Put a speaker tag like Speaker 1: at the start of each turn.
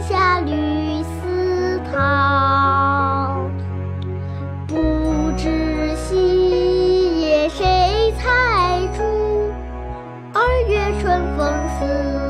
Speaker 1: 下绿丝绦。不知细叶谁裁出？二月春风似